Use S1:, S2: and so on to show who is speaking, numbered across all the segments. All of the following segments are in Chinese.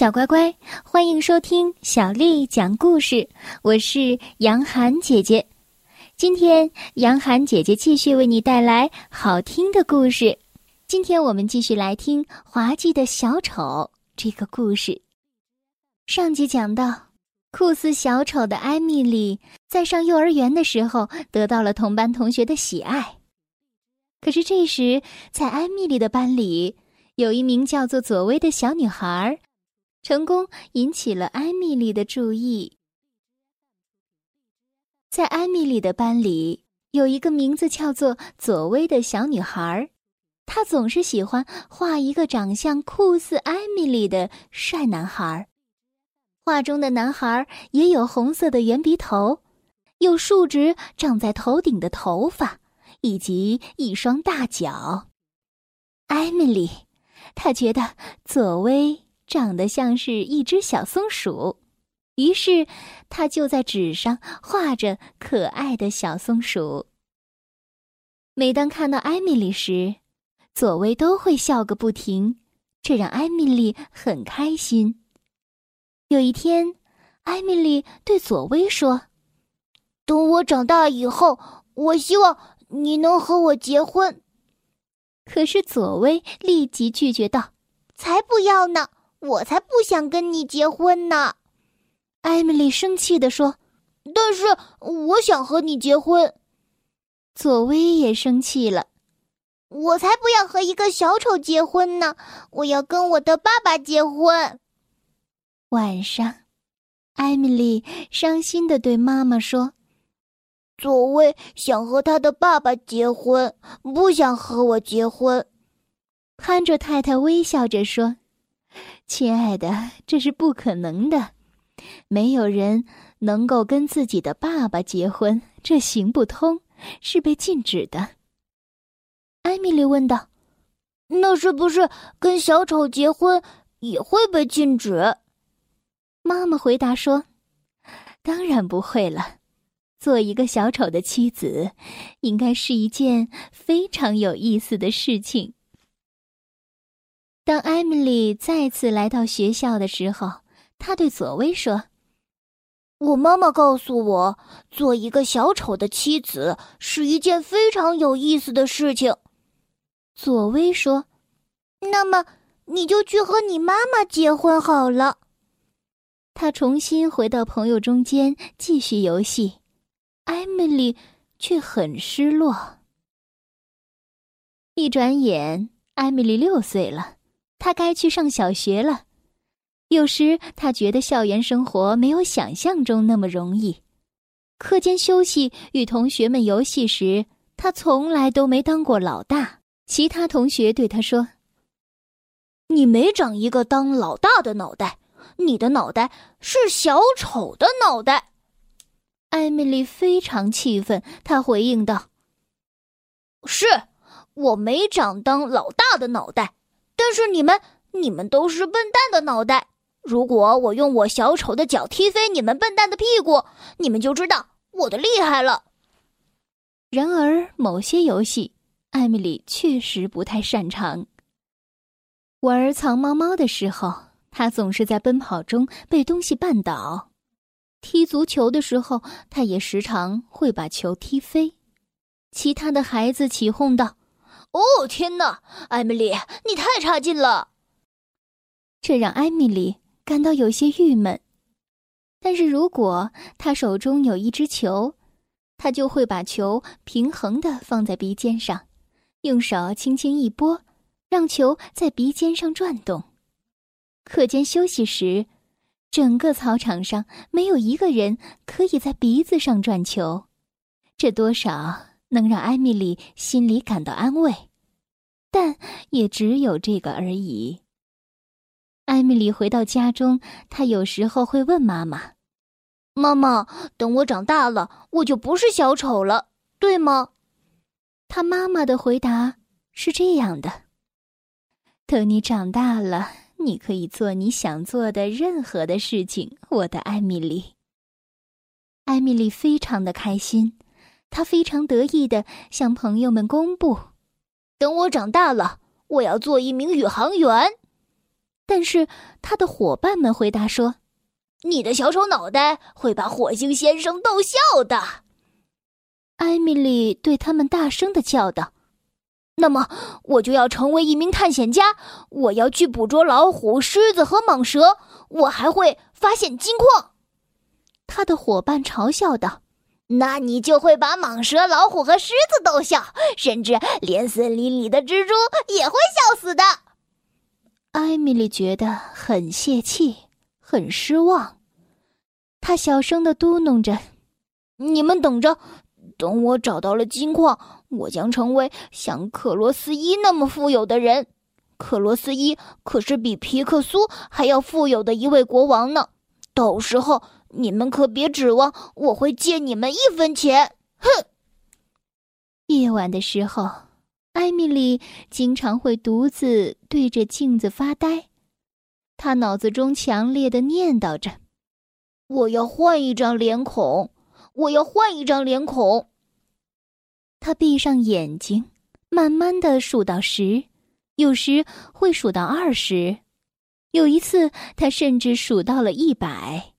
S1: 小乖乖，欢迎收听小丽讲故事。我是杨涵姐姐，今天杨涵姐姐继续为你带来好听的故事。今天我们继续来听《滑稽的小丑》这个故事。上集讲到，酷似小丑的艾米丽在上幼儿园的时候得到了同班同学的喜爱。可是这时，在艾米丽的班里，有一名叫做左薇的小女孩。成功引起了艾米丽的注意。在艾米丽的班里，有一个名字叫做左薇的小女孩，她总是喜欢画一个长相酷似艾米丽的帅男孩。画中的男孩也有红色的圆鼻头，有竖直长在头顶的头发，以及一双大脚。艾米丽，她觉得左薇。长得像是一只小松鼠，于是他就在纸上画着可爱的小松鼠。每当看到艾米丽时，左薇都会笑个不停，这让艾米丽很开心。有一天，艾米丽对左薇说：“
S2: 等我长大以后，我希望你能和我结婚。”
S1: 可是左薇立即拒绝道：“
S2: 才不要呢！”我才不想跟你结婚呢，
S1: 艾米丽生气地说。
S2: 但是我想和你结婚。
S1: 佐薇也生气了。
S2: 我才不要和一个小丑结婚呢！我要跟我的爸爸结婚。
S1: 晚上，艾米丽伤心的对妈妈说：“
S2: 佐薇想和他的爸爸结婚，不想和我结婚。”
S1: 看着太太微笑着说。亲爱的，这是不可能的，没有人能够跟自己的爸爸结婚，这行不通，是被禁止的。艾米丽问道：“
S2: 那是不是跟小丑结婚也会被禁止？”
S1: 妈妈回答说：“当然不会了，做一个小丑的妻子，应该是一件非常有意思的事情。”当艾米丽再次来到学校的时候，她对佐薇说：“
S2: 我妈妈告诉我，做一个小丑的妻子是一件非常有意思的事情。”
S1: 佐薇说：“
S2: 那么你就去和你妈妈结婚好了。”
S1: 他重新回到朋友中间继续游戏，艾米丽却很失落。一转眼，艾米丽六岁了。他该去上小学了。有时他觉得校园生活没有想象中那么容易。课间休息与同学们游戏时，他从来都没当过老大。其他同学对他说：“
S2: 你没长一个当老大的脑袋，你的脑袋是小丑的脑袋。”
S1: 艾米丽非常气愤，她回应道：“
S2: 是我没长当老大的脑袋。”但是你们，你们都是笨蛋的脑袋。如果我用我小丑的脚踢飞你们笨蛋的屁股，你们就知道我的厉害了。
S1: 然而，某些游戏，艾米丽确实不太擅长。玩藏猫猫的时候，她总是在奔跑中被东西绊倒；踢足球的时候，她也时常会把球踢飞。其他的孩子起哄道。
S2: 哦天哪，艾米丽，你太差劲了！
S1: 这让艾米丽感到有些郁闷。但是如果她手中有一只球，她就会把球平衡的放在鼻尖上，用手轻轻一拨，让球在鼻尖上转动。课间休息时，整个操场上没有一个人可以在鼻子上转球，这多少？能让艾米丽心里感到安慰，但也只有这个而已。艾米丽回到家中，她有时候会问妈妈：“
S2: 妈妈，等我长大了，我就不是小丑了，对吗？”
S1: 她妈妈的回答是这样的：“等你长大了，你可以做你想做的任何的事情，我的艾米丽。”艾米丽非常的开心。他非常得意的向朋友们公布：“
S2: 等我长大了，我要做一名宇航员。”
S1: 但是他的伙伴们回答说：“
S2: 你的小丑脑袋会把火星先生逗笑的。”
S1: 艾米丽对他们大声的叫道：“
S2: 那么，我就要成为一名探险家，我要去捕捉老虎、狮子和蟒蛇，我还会发现金矿。”
S1: 他的伙伴嘲笑道。
S2: 那你就会把蟒蛇、老虎和狮子逗笑，甚至连森林里的蜘蛛也会笑死的。
S1: 艾米丽觉得很泄气，很失望。她小声的嘟哝着：“
S2: 你们等着，等我找到了金矿，我将成为像克罗斯伊那么富有的人。克罗斯伊可是比皮克苏还要富有的一位国王呢。到时候。”你们可别指望我会借你们一分钱！哼！
S1: 夜晚的时候，艾米丽经常会独自对着镜子发呆，她脑子中强烈的念叨着：“
S2: 我要换一张脸孔，我要换一张脸孔。”
S1: 她闭上眼睛，慢慢的数到十，有时会数到二十，有一次她甚至数到了一百。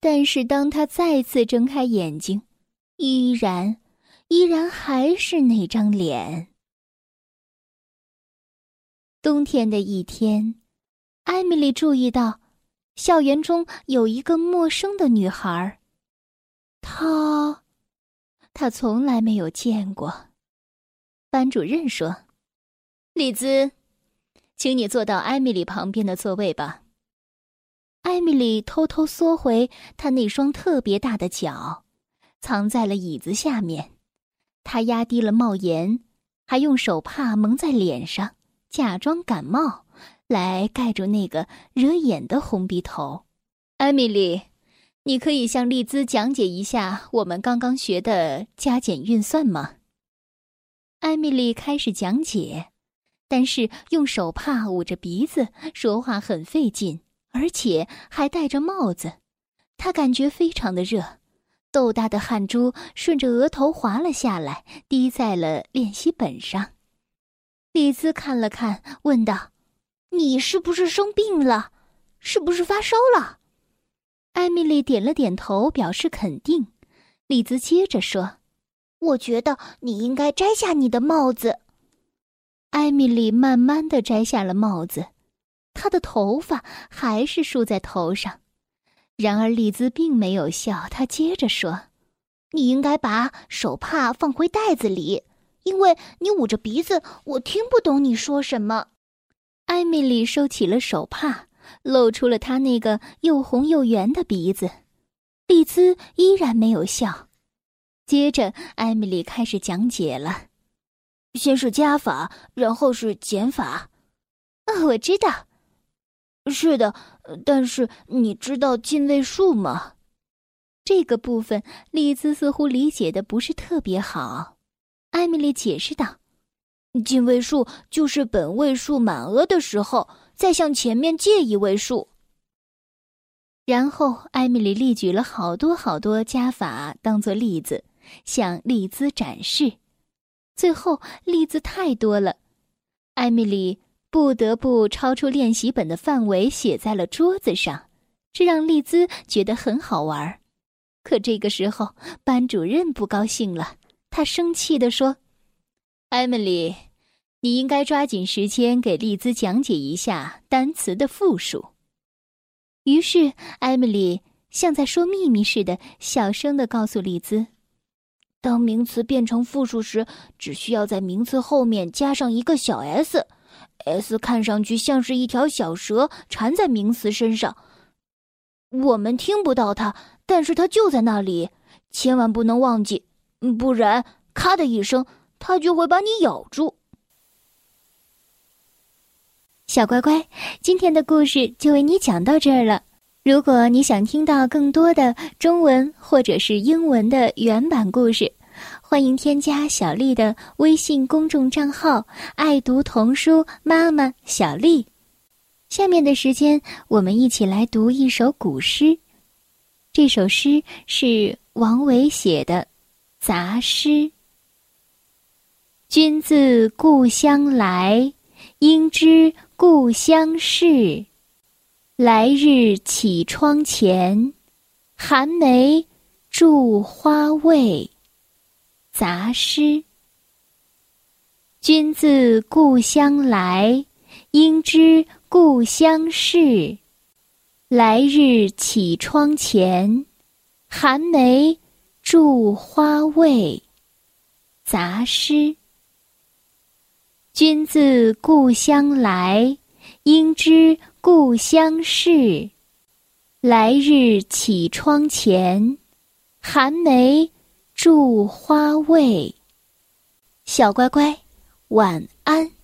S1: 但是，当他再次睁开眼睛，依然，依然还是那张脸。冬天的一天，艾米丽注意到，校园中有一个陌生的女孩。她，她从来没有见过。班主任说：“丽兹，请你坐到艾米丽旁边的座位吧。”艾米丽偷偷缩回她那双特别大的脚，藏在了椅子下面。她压低了帽檐，还用手帕蒙在脸上，假装感冒，来盖住那个惹眼的红鼻头。艾米丽，你可以向丽兹讲解一下我们刚刚学的加减运算吗？艾米丽开始讲解，但是用手帕捂着鼻子，说话很费劲。而且还戴着帽子，他感觉非常的热，豆大的汗珠顺着额头滑了下来，滴在了练习本上。李兹看了看，问道：“
S2: 你是不是生病了？是不是发烧了？”
S1: 艾米丽点了点头，表示肯定。李兹接着说：“
S2: 我觉得你应该摘下你的帽子。”
S1: 艾米丽慢慢的摘下了帽子。他的头发还是梳在头上，然而丽兹并没有笑。他接着说：“
S2: 你应该把手帕放回袋子里，因为你捂着鼻子，我听不懂你说什么。”
S1: 艾米丽收起了手帕，露出了她那个又红又圆的鼻子。丽兹依然没有笑。接着，艾米丽开始讲解了：“
S2: 先是加法，然后是减法。”
S1: 哦，我知道。
S2: 是的，但是你知道进位数吗？
S1: 这个部分，丽兹似乎理解的不是特别好。艾米丽解释道：“
S2: 进位数就是本位数满额的时候，再向前面借一位数。”
S1: 然后，艾米丽例举了好多好多加法当做例子，向丽兹展示。最后，例子太多了，艾米丽。不得不超出练习本的范围，写在了桌子上，这让丽兹觉得很好玩。可这个时候，班主任不高兴了，他生气地说：“艾米丽，你应该抓紧时间给丽兹讲解一下单词的复数。”于是，艾米丽像在说秘密似的，小声地告诉丽兹：“
S2: 当名词变成复数时，只需要在名词后面加上一个小 s。” S 看上去像是一条小蛇缠在名词身上，我们听不到它，但是它就在那里，千万不能忘记，不然咔的一声，它就会把你咬住。
S1: 小乖乖，今天的故事就为你讲到这儿了。如果你想听到更多的中文或者是英文的原版故事。欢迎添加小丽的微信公众账号“爱读童书妈妈小丽”。下面的时间，我们一起来读一首古诗。这首诗是王维写的《杂诗》。君自故乡来，应知故乡事。来日绮窗前，寒梅著花未。杂诗。君自故乡来，应知故乡事。来日绮窗前，寒梅著花未。杂诗。君自故乡来，应知故乡事。来日绮窗前，寒梅祝花未。小乖乖。晚安。